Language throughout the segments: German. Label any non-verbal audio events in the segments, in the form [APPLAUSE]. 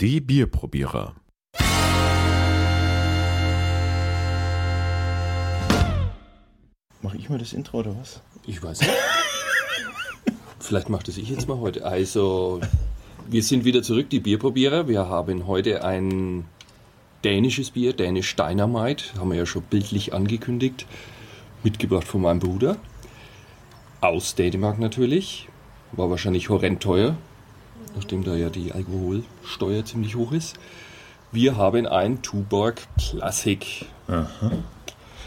Die Bierprobierer. Mach ich mal das Intro oder was? Ich weiß nicht. [LAUGHS] Vielleicht macht es ich jetzt mal heute. Also, wir sind wieder zurück, die Bierprobierer. Wir haben heute ein dänisches Bier, Dänisch Dynamite, haben wir ja schon bildlich angekündigt, mitgebracht von meinem Bruder. Aus Dänemark natürlich. War wahrscheinlich horrend teuer, nachdem da ja die Alkoholsteuer ziemlich hoch ist. Wir haben ein Tuborg Classic.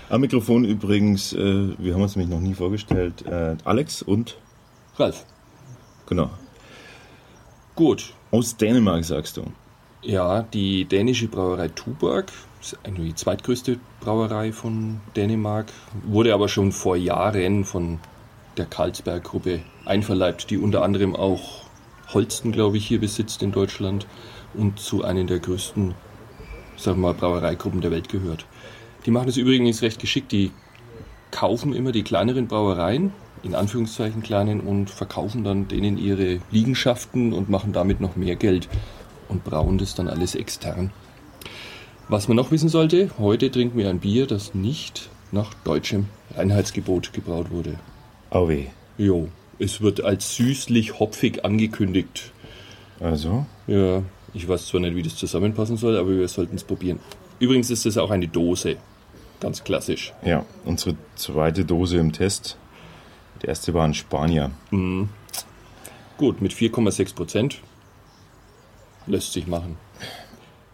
Am Mikrofon übrigens, äh, wir haben uns nämlich noch nie vorgestellt, äh, Alex und, Ralf. genau, Gut. aus Dänemark sagst du. Ja, die dänische Brauerei Tuborg ist eigentlich die zweitgrößte Brauerei von Dänemark, wurde aber schon vor Jahren von der Carlsberg-Gruppe einverleibt, die unter anderem auch Holsten, glaube ich, hier besitzt in Deutschland und zu einer der größten, sagen wir mal, Brauereigruppen der Welt gehört. Die machen es übrigens recht geschickt, die kaufen immer die kleineren Brauereien, in Anführungszeichen kleinen, und verkaufen dann denen ihre Liegenschaften und machen damit noch mehr Geld und brauen das dann alles extern. Was man noch wissen sollte, heute trinken wir ein Bier, das nicht nach deutschem Reinheitsgebot gebraut wurde. Au weh. Jo, es wird als süßlich hopfig angekündigt. Also, Ja, ich weiß zwar nicht, wie das zusammenpassen soll, aber wir sollten es probieren. Übrigens ist es auch eine Dose. Ganz klassisch. ja, unsere zweite Dose im Test. Die erste war ein Spanier. Gut, mit 4,6 Prozent lässt sich machen.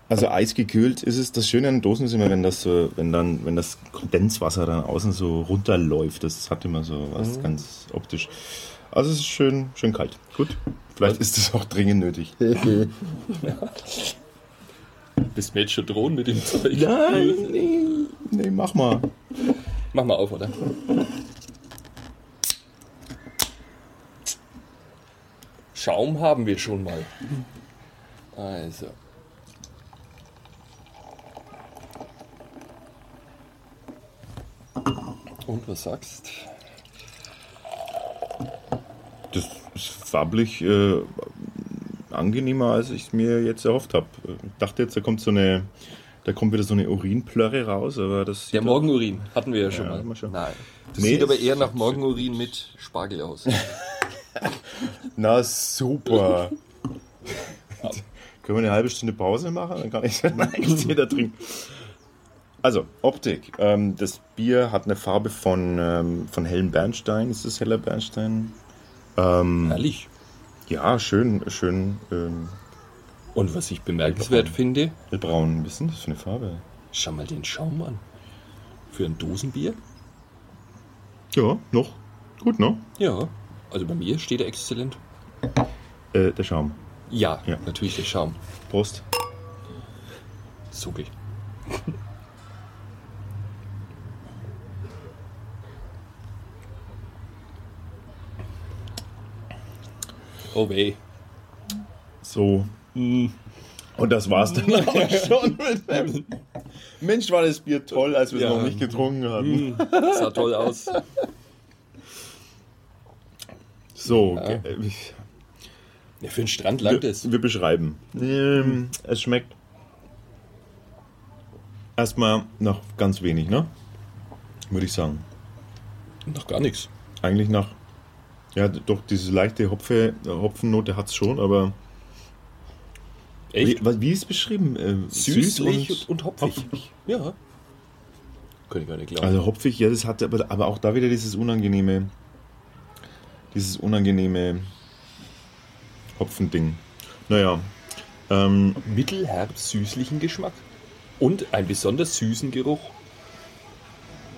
Also eisgekühlt ist es. Das Schöne an Dosen ist immer, wenn das so, wenn dann, wenn das Kondenswasser dann außen so runterläuft. Das hat immer so was ganz optisch. Also es ist schön, schön kalt. Gut. Vielleicht ist es auch dringend nötig. [LAUGHS] Bist mir jetzt schon drohen mit dem Zeug? Nein, nee, nee, mach mal. Mach mal auf, oder? Schaum haben wir schon mal. Also. Und was sagst? Das ist farblich äh, angenehmer, als ich es mir jetzt erhofft habe. Ich dachte jetzt, da kommt so eine, da kommt wieder so eine Urinplörre raus, aber das Der Morgenurin hatten wir ja schon Ja, mal. schon. Nein. Das Nee, sieht aber es- eher nach Morgenurin mit Spargel aus. [LAUGHS] Na super. [LAUGHS] Können wir eine halbe Stunde Pause machen? Dann kann ich dann eigentlich jeder trinken. Also, Optik. Ähm, das Bier hat eine Farbe von, ähm, von hellem Bernstein. Ist das heller Bernstein? Herrlich. Ja, schön, schön ähm, Und was ich bemerkenswert finde, hellbraun. Was ist denn das für eine Farbe? schau mal den Schaum an. Für ein Dosenbier? Ja, noch. Gut, ne? Ja. Also bei mir steht er exzellent. Äh, der Schaum. Ja, Ja. natürlich der Schaum. Prost. So Oh weh. So. Und das war's dann auch [LAUGHS] schon mit dem. Mensch, war das Bier toll, als wir es Ja. noch nicht getrunken hatten. Sah toll aus. So, Ja. Ja, für den Strand langt es. wir, wir beschreiben. Ähm, es schmeckt erstmal nach ganz wenig, ne? Würde ich sagen. Noch gar nichts. Eigentlich nach, ja, doch, diese leichte Hopfe, Hopfennote hat es schon, aber. Echt? Wie, wie ist es beschrieben? Äh, Süßlich süß und, und hopfig. Ja. Könnte ich gar nicht glauben. Also hopfig, ja, das hat aber, aber auch da wieder dieses unangenehme, dieses unangenehme Hopfending. Naja, ähm, mittelherb süßlichen Geschmack. Und einen besonders süßen Geruch.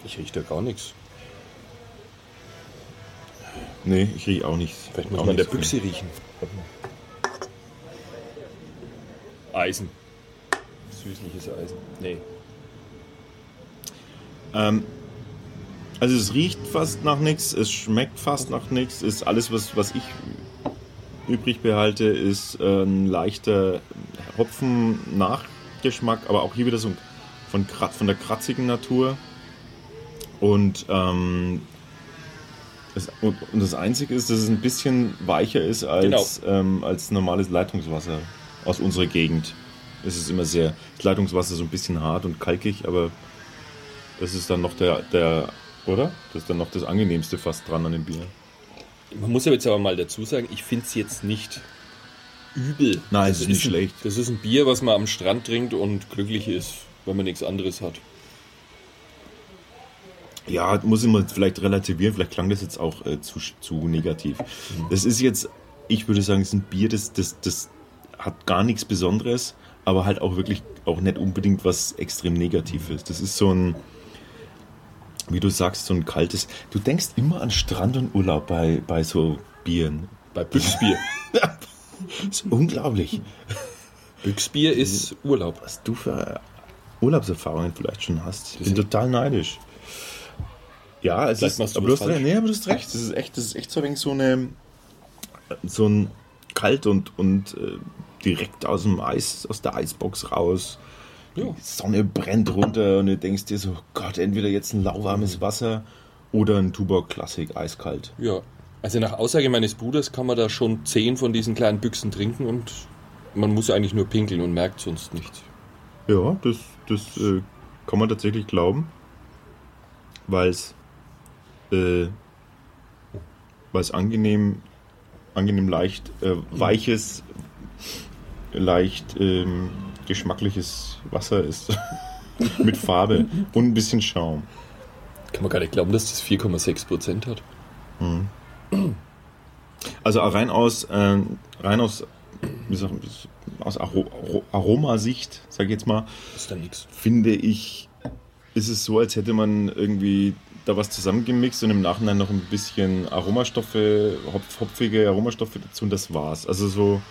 Ich rieche da gar nichts. Nee, ich rieche auch nichts. Vielleicht muss auch man an der Büchse riechen. Eisen. Süßliches Eisen. Nee. Ähm, also es riecht fast nach nichts, es schmeckt fast nach nichts, ist alles, was, was ich übrig behalte, ist äh, ein leichter Hopfen-Nachgeschmack, aber auch hier wieder so ein, von, von der kratzigen Natur. Und, ähm, das, und, und das Einzige ist, dass es ein bisschen weicher ist als, ähm, als normales Leitungswasser. aus unserer Gegend. Es ist immer sehr, das Leitungswasser so ein bisschen hart und kalkig, aber das ist dann noch der, der, oder? Das ist dann noch das angenehmste fast dran an dem Bier. Man muss ja jetzt aber mal dazu sagen, ich finde es jetzt nicht übel. Nein, Das es ist nicht ein, schlecht. Das ist ein Bier, was man am Strand trinkt und glücklich ist, wenn man nichts anderes hat. Ja, muss ich mal vielleicht relativieren, vielleicht klang das jetzt auch äh, zu, zu negativ. Das ist jetzt, ich würde sagen, es ist ein Bier, das, das, das hat gar nichts Besonderes, aber halt auch wirklich auch nicht unbedingt was extrem Negatives. Das ist so ein, wie du sagst, so ein kaltes. Du denkst immer an Strand und Urlaub bei, bei so Bieren. Bei Büchsbier. [LAUGHS] Das ist unglaublich, Büchsbier ist Urlaub. was du für Urlaubserfahrungen vielleicht schon hast. Ich bin sind- total neidisch. Ja, es Vielleicht ist, du aber du hast recht, nee, aber du hast recht. Das ist echt, das ist echt so ein wenig so eine, so ein kalt und, und äh, direkt aus dem Eis, aus der Eisbox raus. Ja. Die Sonne brennt runter und du denkst dir so, Gott, entweder jetzt ein lauwarmes Wasser oder ein Tuborg Klassik eiskalt. Ja. Also nach Aussage meines Bruders kann man da schon zehn von diesen kleinen Büchsen trinken und man muss eigentlich nur pinkeln und merkt sonst nichts. Ja, das, das äh, kann man tatsächlich glauben, weil es äh, weil es angenehm, angenehm leicht äh, weiches, leicht ähm, geschmackliches Wasser ist [LAUGHS] mit Farbe und ein bisschen Schaum. Kann man gar nicht glauben, dass das 4,6 Prozent hat. Also rein aus, äh, rein aus, man, aus Aro Aro Aromasicht, sag ich jetzt mal, finde ich, ist es so, als hätte man irgendwie da was zusammengemixt und im Nachhinein noch ein bisschen Aromastoffe, hopf, hopfige Aromastoffe dazu und das war's. Also so.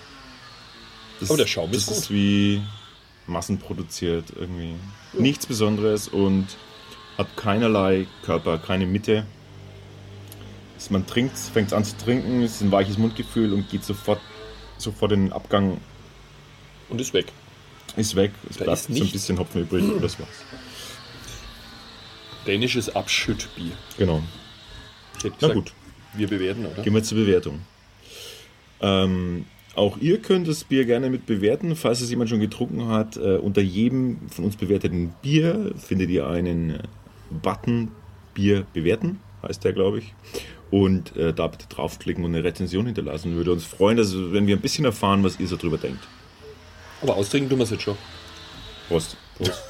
Das, Aber der Schaum ist das gut. ist wie massenproduziert irgendwie. Nichts Besonderes und hat keinerlei Körper, keine Mitte. Man trinkt, fängt an zu trinken, ist ein weiches Mundgefühl und geht sofort, sofort in den Abgang, Und ist weg. ist weg. Es Da bleibt ist so ein bisschen Hopfen übrig und das war's. Dänisches Abschüttbier. Genau. Ich hätte Na gesagt, gut. wir bewerten, oder? Gehen wir zur Bewertung. Ähm, auch ihr könnt das Bier gerne mit bewerten, falls es jemand schon getrunken hat. Äh, unter jedem von uns bewerteten Bier findet ihr einen äh, Button Bier bewerten, heißt der, glaube ich. Und äh, da bitte draufklicken und eine Rezension hinterlassen. Würde uns freuen, dass, wenn wir ein bisschen erfahren, was ihr so drüber denkt. Aber austrinken tun wir es jetzt schon. Prost. Prost.